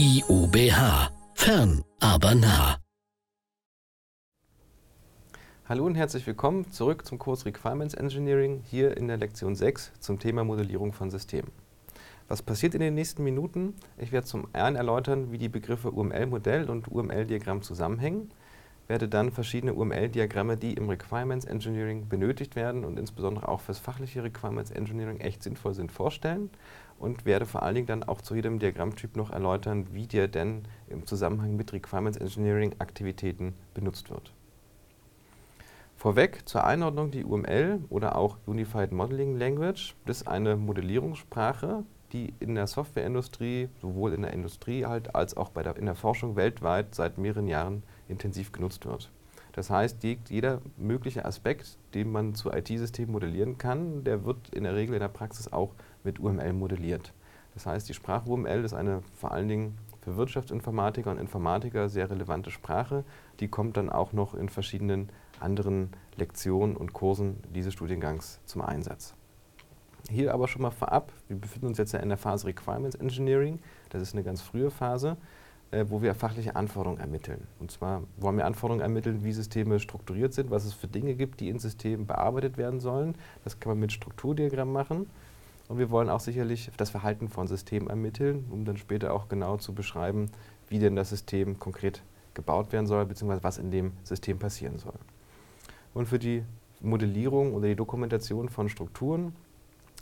IUBH. Fern, aber nah. Hallo und herzlich willkommen zurück zum Kurs Requirements Engineering hier in der Lektion 6 zum Thema Modellierung von Systemen. Was passiert in den nächsten Minuten? Ich werde zum einen erläutern, wie die Begriffe UML-Modell und UML-Diagramm zusammenhängen, werde dann verschiedene UML-Diagramme, die im Requirements Engineering benötigt werden und insbesondere auch fürs fachliche Requirements Engineering echt sinnvoll sind, vorstellen und werde vor allen Dingen dann auch zu jedem Diagrammtyp noch erläutern, wie der denn im Zusammenhang mit Requirements Engineering Aktivitäten benutzt wird. Vorweg zur Einordnung, die UML oder auch Unified Modeling Language, ist eine Modellierungssprache, die in der Softwareindustrie, sowohl in der Industrie halt als auch der, in der Forschung weltweit seit mehreren Jahren intensiv genutzt wird. Das heißt, jeder mögliche Aspekt, den man zu IT-Systemen modellieren kann, der wird in der Regel in der Praxis auch mit UML modelliert. Das heißt, die Sprache UML ist eine vor allen Dingen für Wirtschaftsinformatiker und Informatiker sehr relevante Sprache. Die kommt dann auch noch in verschiedenen anderen Lektionen und Kursen dieses Studiengangs zum Einsatz. Hier aber schon mal vorab, wir befinden uns jetzt ja in der Phase Requirements Engineering, das ist eine ganz frühe Phase, äh, wo wir fachliche Anforderungen ermitteln. Und zwar wollen wir Anforderungen ermitteln, wie Systeme strukturiert sind, was es für Dinge gibt, die in Systemen bearbeitet werden sollen. Das kann man mit Strukturdiagrammen machen. Und wir wollen auch sicherlich das Verhalten von Systemen ermitteln, um dann später auch genau zu beschreiben, wie denn das System konkret gebaut werden soll, beziehungsweise was in dem System passieren soll. Und für die Modellierung oder die Dokumentation von Strukturen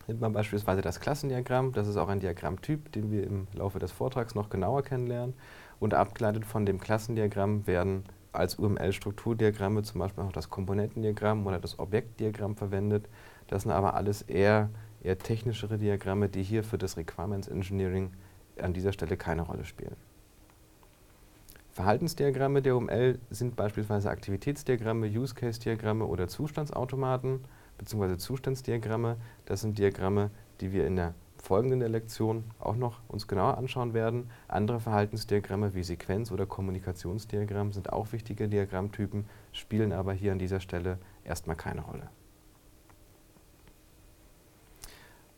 nimmt man beispielsweise das Klassendiagramm. Das ist auch ein Diagrammtyp, den wir im Laufe des Vortrags noch genauer kennenlernen. Und abgeleitet von dem Klassendiagramm werden als UML-Strukturdiagramme zum Beispiel auch das Komponentendiagramm oder das Objektdiagramm verwendet. Das sind aber alles eher, eher technischere Diagramme, die hier für das Requirements Engineering an dieser Stelle keine Rolle spielen. Verhaltensdiagramme der UML sind beispielsweise Aktivitätsdiagramme, Use-Case-Diagramme oder Zustandsautomaten bzw. Zustandsdiagramme. Das sind Diagramme, die wir in der folgenden Lektion auch noch uns genauer anschauen werden. Andere Verhaltensdiagramme wie Sequenz- oder Kommunikationsdiagramm sind auch wichtige Diagrammtypen, spielen aber hier an dieser Stelle erstmal keine Rolle.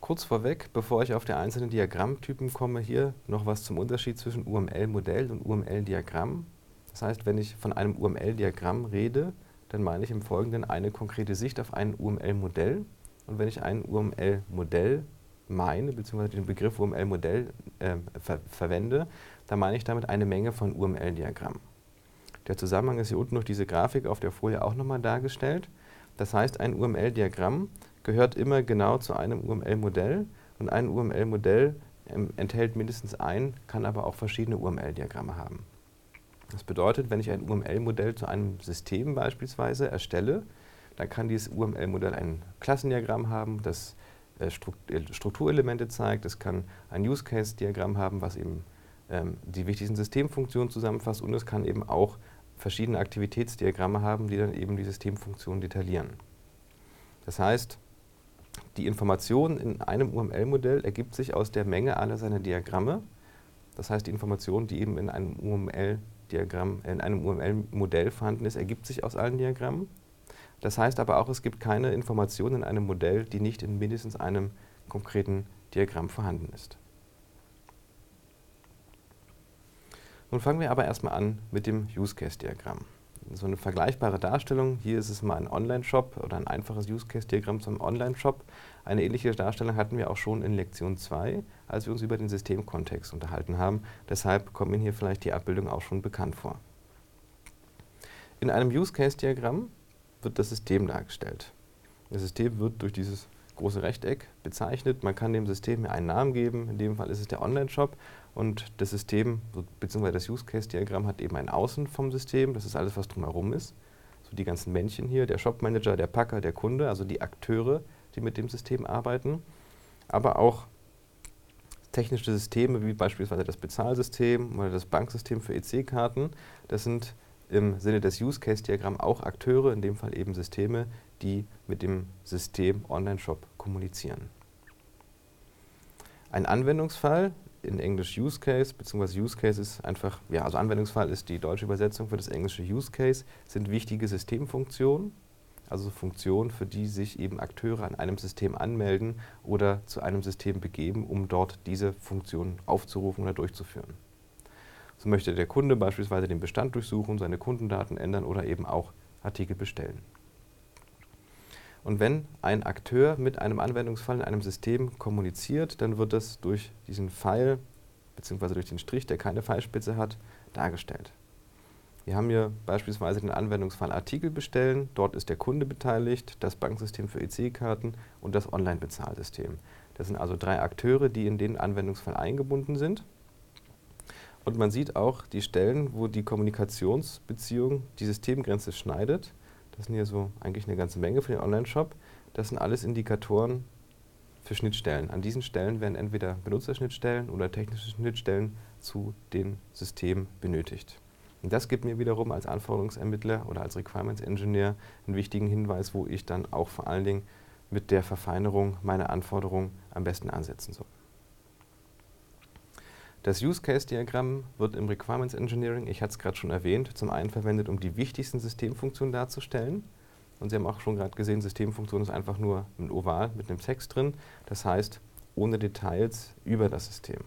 Kurz vorweg, bevor ich auf die einzelnen Diagrammtypen komme, hier noch was zum Unterschied zwischen UML-Modell und UML-Diagramm. Das heißt, wenn ich von einem UML-Diagramm rede, dann meine ich im Folgenden eine konkrete Sicht auf ein UML-Modell. Und wenn ich ein UML-Modell meine, beziehungsweise den Begriff UML-Modell äh, ver verwende, dann meine ich damit eine Menge von UML-Diagrammen. Der Zusammenhang ist hier unten durch diese Grafik auf der Folie auch nochmal dargestellt. Das heißt, ein UML-Diagramm gehört immer genau zu einem UML-Modell und ein UML-Modell ähm, enthält mindestens ein, kann aber auch verschiedene UML-Diagramme haben. Das bedeutet, wenn ich ein UML-Modell zu einem System beispielsweise erstelle, dann kann dieses UML-Modell ein Klassendiagramm haben, das äh, äh, Strukturelemente zeigt. Es kann ein Use-Case-Diagramm haben, was eben ähm, die wichtigsten Systemfunktionen zusammenfasst. Und es kann eben auch verschiedene Aktivitätsdiagramme haben, die dann eben die Systemfunktionen detaillieren. Das heißt, die Information in einem UML-Modell ergibt sich aus der Menge aller seiner Diagramme. Das heißt, die Information, die eben in einem UML-Diagramm, in einem UML-Modell vorhanden ist, ergibt sich aus allen Diagrammen. Das heißt aber auch, es gibt keine Information in einem Modell, die nicht in mindestens einem konkreten Diagramm vorhanden ist. Nun fangen wir aber erstmal an mit dem Use-Case-Diagramm so eine vergleichbare Darstellung. Hier ist es mal ein Online-Shop oder ein einfaches Use-Case-Diagramm zum Online-Shop. Eine ähnliche Darstellung hatten wir auch schon in Lektion 2, als wir uns über den Systemkontext unterhalten haben. Deshalb kommt Ihnen hier vielleicht die Abbildung auch schon bekannt vor. In einem Use-Case-Diagramm wird das System dargestellt. Das System wird durch dieses große Rechteck bezeichnet. Man kann dem System einen Namen geben. In dem Fall ist es der Online-Shop. Und das System bzw. das Use-Case-Diagramm hat eben ein Außen vom System. Das ist alles, was drumherum ist. So die ganzen Männchen hier, der Shop-Manager, der Packer, der Kunde, also die Akteure, die mit dem System arbeiten. Aber auch technische Systeme wie beispielsweise das Bezahlsystem oder das Banksystem für EC-Karten. Das sind im Sinne des Use-Case-Diagramms auch Akteure, in dem Fall eben Systeme, die mit dem System Online-Shop kommunizieren. Ein Anwendungsfall, in Englisch Use Case, beziehungsweise Use Case ist einfach, ja, also Anwendungsfall ist die deutsche Übersetzung für das englische Use Case, sind wichtige Systemfunktionen, also Funktionen, für die sich eben Akteure an einem System anmelden oder zu einem System begeben, um dort diese Funktion aufzurufen oder durchzuführen. So möchte der Kunde beispielsweise den Bestand durchsuchen, seine Kundendaten ändern oder eben auch Artikel bestellen. Und wenn ein Akteur mit einem Anwendungsfall in einem System kommuniziert, dann wird das durch diesen Pfeil bzw. durch den Strich, der keine Pfeilspitze hat, dargestellt. Wir haben hier beispielsweise den Anwendungsfall Artikel bestellen. Dort ist der Kunde beteiligt, das Banksystem für EC-Karten und das Online-Bezahlsystem. Das sind also drei Akteure, die in den Anwendungsfall eingebunden sind. Und man sieht auch die Stellen, wo die Kommunikationsbeziehung die Systemgrenze schneidet. Das sind hier so eigentlich eine ganze Menge für den Online-Shop. Das sind alles Indikatoren für Schnittstellen. An diesen Stellen werden entweder Benutzerschnittstellen oder technische Schnittstellen zu den Systemen benötigt. Und das gibt mir wiederum als Anforderungsermittler oder als Requirements Engineer einen wichtigen Hinweis, wo ich dann auch vor allen Dingen mit der Verfeinerung meiner Anforderungen am besten ansetzen soll. Das Use Case Diagramm wird im Requirements Engineering, ich hatte es gerade schon erwähnt, zum einen verwendet, um die wichtigsten Systemfunktionen darzustellen. Und Sie haben auch schon gerade gesehen, Systemfunktion ist einfach nur ein Oval mit einem Text drin. Das heißt, ohne Details über das System.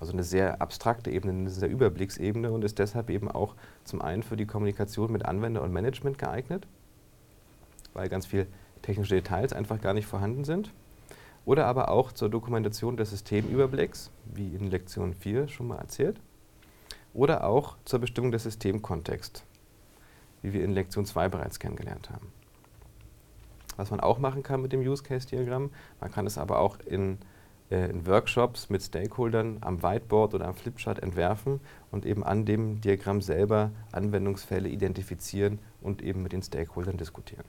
Also eine sehr abstrakte Ebene, eine sehr Überblicksebene und ist deshalb eben auch zum einen für die Kommunikation mit Anwender und Management geeignet, weil ganz viele technische Details einfach gar nicht vorhanden sind oder aber auch zur Dokumentation des Systemüberblicks, wie in Lektion 4 schon mal erzählt, oder auch zur Bestimmung des Systemkontexts, wie wir in Lektion 2 bereits kennengelernt haben. Was man auch machen kann mit dem Use Case Diagramm, man kann es aber auch in, äh, in Workshops mit Stakeholdern am Whiteboard oder am Flipchart entwerfen und eben an dem Diagramm selber Anwendungsfälle identifizieren und eben mit den Stakeholdern diskutieren.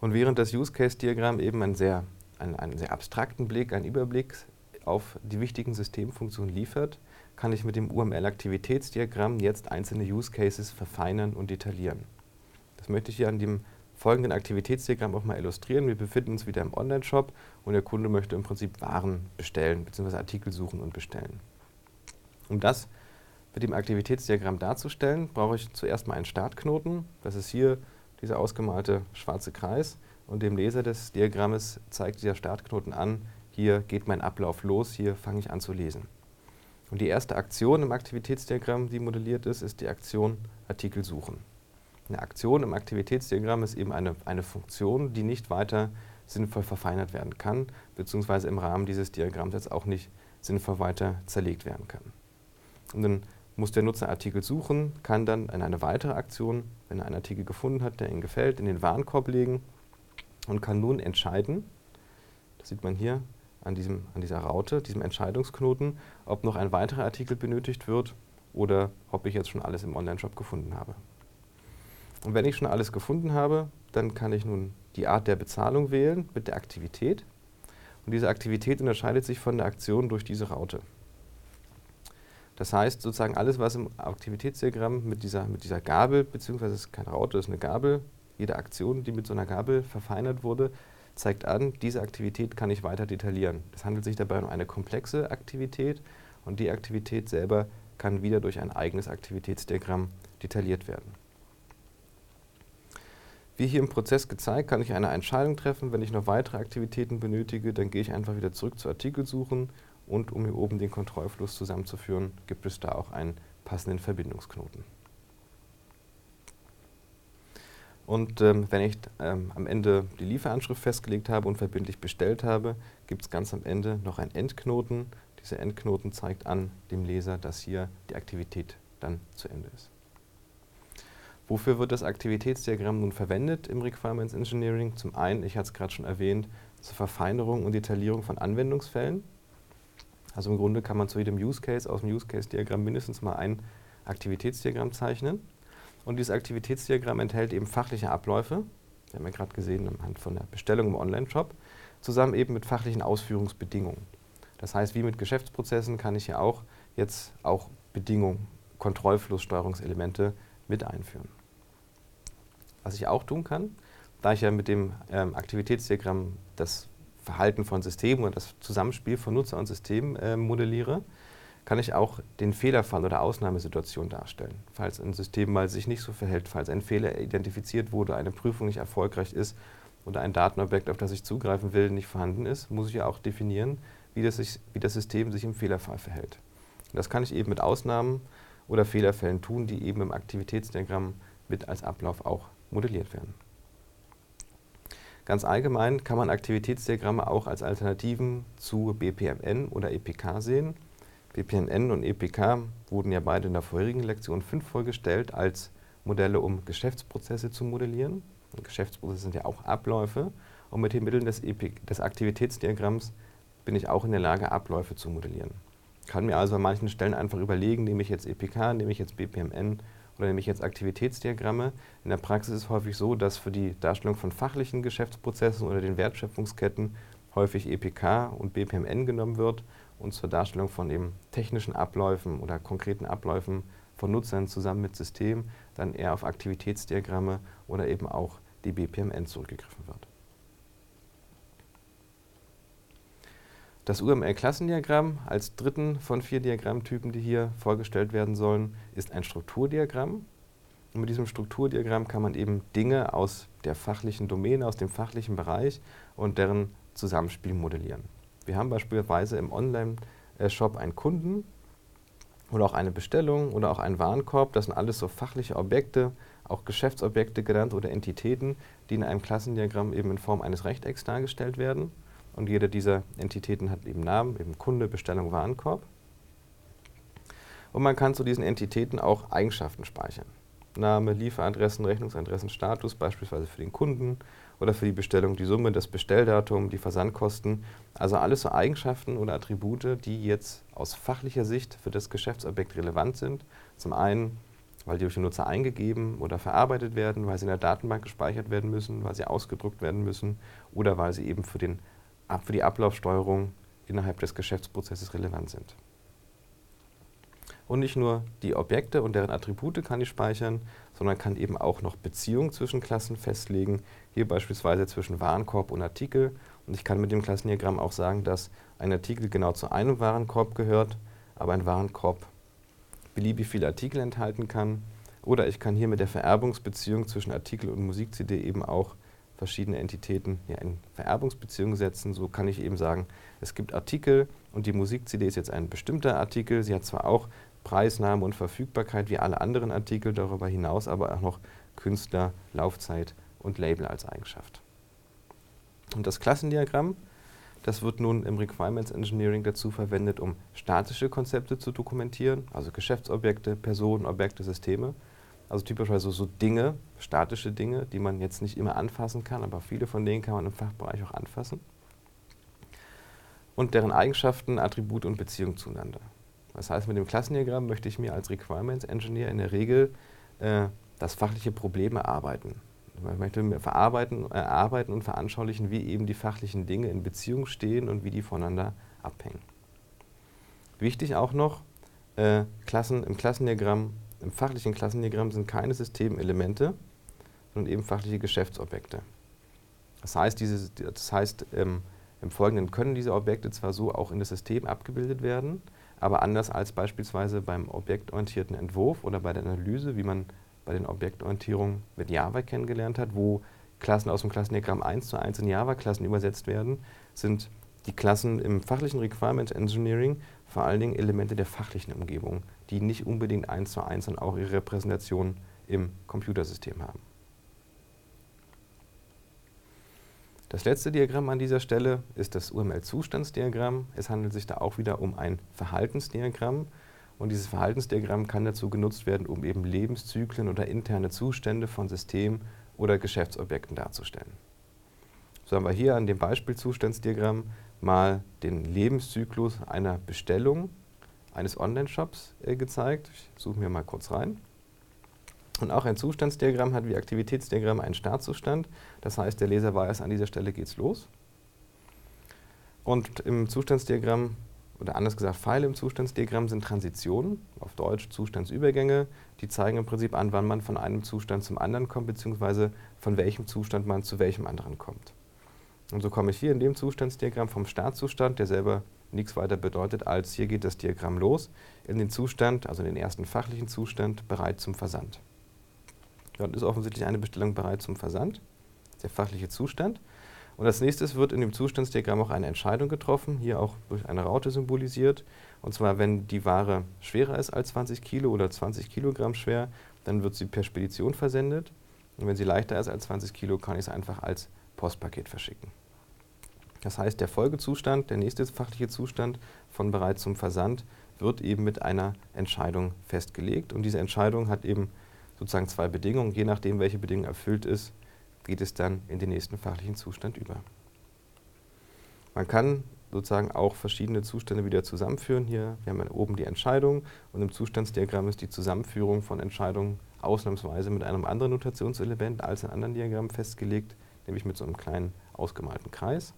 Und während das Use Case Diagramm eben einen sehr, einen, einen sehr abstrakten Blick, einen Überblick auf die wichtigen Systemfunktionen liefert, kann ich mit dem UML-Aktivitätsdiagramm jetzt einzelne Use Cases verfeinern und detaillieren. Das möchte ich hier an dem folgenden Aktivitätsdiagramm auch mal illustrieren. Wir befinden uns wieder im Online-Shop und der Kunde möchte im Prinzip Waren bestellen bzw. Artikel suchen und bestellen. Um das mit dem Aktivitätsdiagramm darzustellen, brauche ich zuerst mal einen Startknoten. Das ist hier dieser ausgemalte schwarze Kreis. Und dem Leser des Diagrammes zeigt dieser Startknoten an, hier geht mein Ablauf los, hier fange ich an zu lesen. Und die erste Aktion im Aktivitätsdiagramm, die modelliert ist, ist die Aktion Artikel suchen. Eine Aktion im Aktivitätsdiagramm ist eben eine, eine Funktion, die nicht weiter sinnvoll verfeinert werden kann, beziehungsweise im Rahmen dieses Diagramms jetzt auch nicht sinnvoll weiter zerlegt werden kann. Und dann muss der Nutzer Artikel suchen, kann dann in eine weitere Aktion, wenn er einen Artikel gefunden hat, der ihm gefällt, in den Warenkorb legen und kann nun entscheiden, das sieht man hier an, diesem, an dieser Raute, diesem Entscheidungsknoten, ob noch ein weiterer Artikel benötigt wird oder ob ich jetzt schon alles im Onlineshop gefunden habe. Und wenn ich schon alles gefunden habe, dann kann ich nun die Art der Bezahlung wählen mit der Aktivität. Und diese Aktivität unterscheidet sich von der Aktion durch diese Raute. Das heißt, sozusagen alles, was im Aktivitätsdiagramm mit dieser, mit dieser Gabel, beziehungsweise es ist keine Raute, es ist eine Gabel, jede Aktion, die mit so einer Gabel verfeinert wurde, zeigt an, diese Aktivität kann ich weiter detaillieren. Es handelt sich dabei um eine komplexe Aktivität und die Aktivität selber kann wieder durch ein eigenes Aktivitätsdiagramm detailliert werden. Wie hier im Prozess gezeigt, kann ich eine Entscheidung treffen. Wenn ich noch weitere Aktivitäten benötige, dann gehe ich einfach wieder zurück zu Artikel suchen und um hier oben den Kontrollfluss zusammenzuführen, gibt es da auch einen passenden Verbindungsknoten. Und ähm, wenn ich ähm, am Ende die Lieferanschrift festgelegt habe und verbindlich bestellt habe, gibt es ganz am Ende noch einen Endknoten. Dieser Endknoten zeigt an dem Leser, dass hier die Aktivität dann zu Ende ist. Wofür wird das Aktivitätsdiagramm nun verwendet im Requirements Engineering? Zum einen, ich hatte es gerade schon erwähnt, zur Verfeinerung und Detaillierung von Anwendungsfällen. Also im Grunde kann man zu jedem Use Case aus dem Use Case Diagramm mindestens mal ein Aktivitätsdiagramm zeichnen. Und dieses Aktivitätsdiagramm enthält eben fachliche Abläufe, wir haben ja gerade gesehen anhand von der Bestellung im Online-Shop, zusammen eben mit fachlichen Ausführungsbedingungen. Das heißt, wie mit Geschäftsprozessen kann ich ja auch jetzt auch Bedingungen, Kontrollflusssteuerungselemente mit einführen. Was ich auch tun kann, da ich ja mit dem ähm, Aktivitätsdiagramm das Verhalten von Systemen und das Zusammenspiel von Nutzer und System äh, modelliere, kann ich auch den Fehlerfall oder Ausnahmesituation darstellen. Falls ein System mal sich nicht so verhält, falls ein Fehler identifiziert wurde, eine Prüfung nicht erfolgreich ist oder ein Datenobjekt, auf das ich zugreifen will, nicht vorhanden ist, muss ich ja auch definieren, wie das, sich, wie das System sich im Fehlerfall verhält. Und das kann ich eben mit Ausnahmen oder Fehlerfällen tun, die eben im Aktivitätsdiagramm mit als Ablauf auch modelliert werden. Ganz allgemein kann man Aktivitätsdiagramme auch als Alternativen zu BPMN oder EPK sehen. BPMN und EPK wurden ja beide in der vorherigen Lektion 5 vorgestellt als Modelle, um Geschäftsprozesse zu modellieren. Und Geschäftsprozesse sind ja auch Abläufe. Und mit den Mitteln des, EP des Aktivitätsdiagramms bin ich auch in der Lage, Abläufe zu modellieren. Ich kann mir also an manchen Stellen einfach überlegen, nehme ich jetzt EPK, nehme ich jetzt BPMN oder nehme ich jetzt Aktivitätsdiagramme. In der Praxis ist es häufig so, dass für die Darstellung von fachlichen Geschäftsprozessen oder den Wertschöpfungsketten häufig EPK und BPMN genommen wird und zur Darstellung von eben technischen Abläufen oder konkreten Abläufen von Nutzern zusammen mit System dann eher auf Aktivitätsdiagramme oder eben auch die BPMN zurückgegriffen wird. Das UML-Klassendiagramm als dritten von vier Diagrammtypen, die hier vorgestellt werden sollen, ist ein Strukturdiagramm. Und mit diesem Strukturdiagramm kann man eben Dinge aus der fachlichen Domäne, aus dem fachlichen Bereich und deren Zusammenspiel modellieren. Wir haben beispielsweise im Online-Shop einen Kunden oder auch eine Bestellung oder auch einen Warenkorb. Das sind alles so fachliche Objekte, auch Geschäftsobjekte genannt oder Entitäten, die in einem Klassendiagramm eben in Form eines Rechtecks dargestellt werden. Und jede dieser Entitäten hat eben Namen, eben Kunde, Bestellung, Warenkorb. Und man kann zu diesen Entitäten auch Eigenschaften speichern. Name, Lieferadressen, Rechnungsadressen, Status, beispielsweise für den Kunden oder für die Bestellung die Summe, das Bestelldatum, die Versandkosten. Also alles so Eigenschaften oder Attribute, die jetzt aus fachlicher Sicht für das Geschäftsobjekt relevant sind. Zum einen, weil die durch den Nutzer eingegeben oder verarbeitet werden, weil sie in der Datenbank gespeichert werden müssen, weil sie ausgedruckt werden müssen oder weil sie eben für den für die Ablaufsteuerung innerhalb des Geschäftsprozesses relevant sind. Und nicht nur die Objekte und deren Attribute kann ich speichern, sondern kann eben auch noch Beziehungen zwischen Klassen festlegen, hier beispielsweise zwischen Warenkorb und Artikel. Und ich kann mit dem Klassendiagramm auch sagen, dass ein Artikel genau zu einem Warenkorb gehört, aber ein Warenkorb beliebig viele Artikel enthalten kann. Oder ich kann hier mit der Vererbungsbeziehung zwischen Artikel und Musik-CD eben auch verschiedene Entitäten ja, in Vererbungsbeziehungen setzen. So kann ich eben sagen, es gibt Artikel und die Musik-CD ist jetzt ein bestimmter Artikel. Sie hat zwar auch Preisname und Verfügbarkeit wie alle anderen Artikel, darüber hinaus aber auch noch Künstler, Laufzeit und Label als Eigenschaft. Und das Klassendiagramm, das wird nun im Requirements Engineering dazu verwendet, um statische Konzepte zu dokumentieren, also Geschäftsobjekte, Personen, Objekte, Systeme. Also typischerweise so Dinge, statische Dinge, die man jetzt nicht immer anfassen kann, aber viele von denen kann man im Fachbereich auch anfassen. Und deren Eigenschaften, Attribute und Beziehung zueinander. Das heißt, mit dem Klassendiagramm möchte ich mir als Requirements Engineer in der Regel äh, das fachliche Problem erarbeiten. Ich möchte mir verarbeiten, erarbeiten und veranschaulichen, wie eben die fachlichen Dinge in Beziehung stehen und wie die voneinander abhängen. Wichtig auch noch, äh, Klassen, im Klassendiagramm im fachlichen Klassendiagramm sind keine Systemelemente, sondern eben fachliche Geschäftsobjekte. Das heißt, diese, das heißt ähm, im Folgenden können diese Objekte zwar so auch in das System abgebildet werden, aber anders als beispielsweise beim objektorientierten Entwurf oder bei der Analyse, wie man bei den Objektorientierungen mit Java kennengelernt hat, wo Klassen aus dem Klassendiagramm 1 zu 1 in Java-Klassen übersetzt werden, sind die Klassen im fachlichen Requirement Engineering vor allen Dingen Elemente der fachlichen Umgebung, die nicht unbedingt eins zu eins und auch ihre Repräsentation im Computersystem haben. Das letzte Diagramm an dieser Stelle ist das UML-Zustandsdiagramm. Es handelt sich da auch wieder um ein Verhaltensdiagramm. Und dieses Verhaltensdiagramm kann dazu genutzt werden, um eben Lebenszyklen oder interne Zustände von System- oder Geschäftsobjekten darzustellen. So haben wir hier an dem Beispielzustandsdiagramm mal den Lebenszyklus einer Bestellung eines Online-Shops äh, gezeigt. Ich suche mir mal kurz rein. Und auch ein Zustandsdiagramm hat wie Aktivitätsdiagramm einen Startzustand. Das heißt, der Leser weiß, an dieser Stelle geht es los. Und im Zustandsdiagramm, oder anders gesagt, Pfeile im Zustandsdiagramm sind Transitionen, auf Deutsch Zustandsübergänge. Die zeigen im Prinzip an, wann man von einem Zustand zum anderen kommt, beziehungsweise von welchem Zustand man zu welchem anderen kommt. Und so komme ich hier in dem Zustandsdiagramm vom Startzustand, der selber nichts weiter bedeutet als hier geht das Diagramm los, in den Zustand, also in den ersten fachlichen Zustand, bereit zum Versand. Dort ist offensichtlich eine Bestellung bereit zum Versand, der fachliche Zustand. Und als nächstes wird in dem Zustandsdiagramm auch eine Entscheidung getroffen, hier auch durch eine Raute symbolisiert. Und zwar, wenn die Ware schwerer ist als 20 Kilo oder 20 Kilogramm schwer, dann wird sie per Spedition versendet. Und wenn sie leichter ist als 20 Kilo, kann ich es einfach als Postpaket verschicken. Das heißt, der Folgezustand, der nächste fachliche Zustand von bereits zum Versand, wird eben mit einer Entscheidung festgelegt. Und diese Entscheidung hat eben sozusagen zwei Bedingungen. Je nachdem, welche Bedingung erfüllt ist, geht es dann in den nächsten fachlichen Zustand über. Man kann sozusagen auch verschiedene Zustände wieder zusammenführen. Hier, wir haben oben die Entscheidung und im Zustandsdiagramm ist die Zusammenführung von Entscheidungen ausnahmsweise mit einem anderen Notationselement als in anderen Diagrammen festgelegt, nämlich mit so einem kleinen ausgemalten Kreis.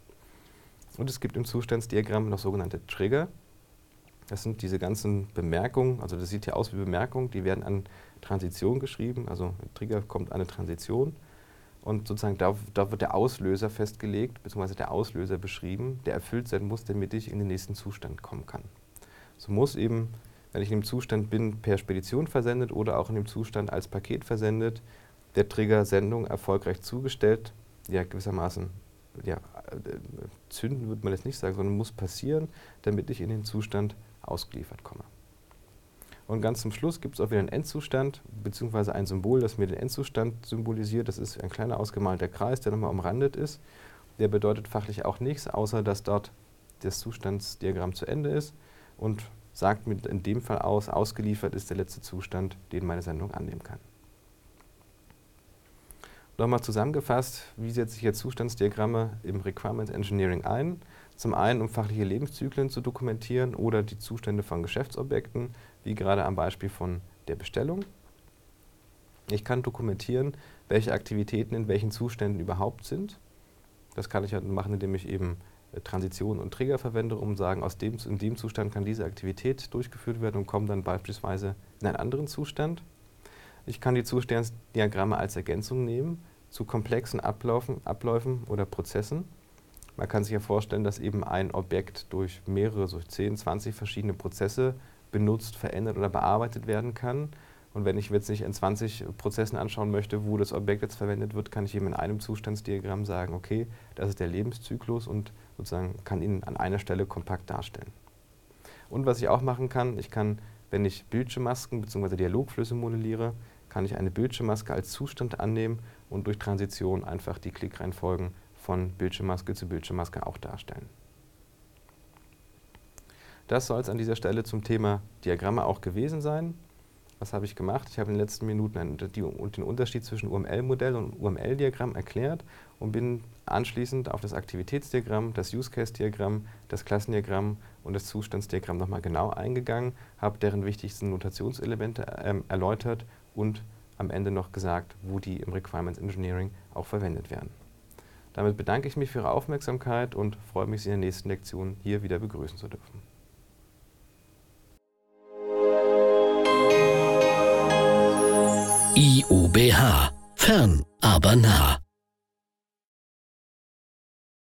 Und es gibt im Zustandsdiagramm noch sogenannte Trigger. Das sind diese ganzen Bemerkungen, also das sieht hier aus wie Bemerkungen, die werden an Transition geschrieben, also Trigger kommt eine Transition und sozusagen da, da, wird der Auslöser festgelegt, beziehungsweise der Auslöser beschrieben, der erfüllt sein muss, damit ich in den nächsten Zustand kommen kann. So muss eben, wenn ich in dem Zustand bin, per Spedition versendet oder auch in dem Zustand als Paket versendet, der Trigger Sendung erfolgreich zugestellt, ja gewissermaßen ja, äh, zünden würde man jetzt nicht sagen, sondern muss passieren, damit ich in den Zustand ausgeliefert komme. Und ganz zum Schluss gibt es auch wieder einen Endzustand, beziehungsweise ein Symbol, das mir den Endzustand symbolisiert. Das ist ein kleiner ausgemalter Kreis, der nochmal umrandet ist. Der bedeutet fachlich auch nichts, außer dass dort das Zustandsdiagramm zu Ende ist und sagt mir in dem Fall aus, ausgeliefert ist der letzte Zustand, den meine Sendung annehmen kann. Nochmal zusammengefasst, wie setze ich jetzt Zustandsdiagramme im Requirements Engineering ein? Zum einen, um fachliche Lebenszyklen zu dokumentieren oder die Zustände von Geschäftsobjekten, wie gerade am Beispiel von der Bestellung. Ich kann dokumentieren, welche Aktivitäten in welchen Zuständen überhaupt sind. Das kann ich halt machen, indem ich eben äh, Transitionen und Trigger verwende, um zu sagen, aus dem, in dem Zustand kann diese Aktivität durchgeführt werden und komme dann beispielsweise in einen anderen Zustand. Ich kann die Zustandsdiagramme als Ergänzung nehmen zu komplexen Ablaufen, Abläufen oder Prozessen man kann sich ja vorstellen, dass eben ein Objekt durch mehrere, so 10, 20 verschiedene Prozesse benutzt, verändert oder bearbeitet werden kann. Und wenn ich jetzt nicht in 20 Prozessen anschauen möchte, wo das Objekt jetzt verwendet wird, kann ich eben in einem Zustandsdiagramm sagen, okay, das ist der Lebenszyklus und sozusagen kann ihn an einer Stelle kompakt darstellen. Und was ich auch machen kann, ich kann, wenn ich Bildschirmmasken bzw. Dialogflüsse modelliere, kann ich eine Bildschirmmaske als Zustand annehmen und durch Transition einfach die Klickreihenfolgen von Bildschirmmaske zu Bildschirmmaske auch darstellen. Das soll es an dieser Stelle zum Thema Diagramme auch gewesen sein. Was habe ich gemacht? Ich habe in den letzten Minuten den Unterschied zwischen UML-Modell und UML-Diagramm erklärt und bin anschließend auf das Aktivitätsdiagramm, das Use-Case-Diagramm, das Klassendiagramm und das Zustandsdiagramm nochmal genau eingegangen, habe deren wichtigsten Notationselemente äh, erläutert und am Ende noch gesagt, wo die im Requirements Engineering auch verwendet werden. Damit bedanke ich mich für Ihre Aufmerksamkeit und freue mich, Sie in der nächsten Lektion hier wieder begrüßen zu dürfen. IUBH. Fern, aber nah.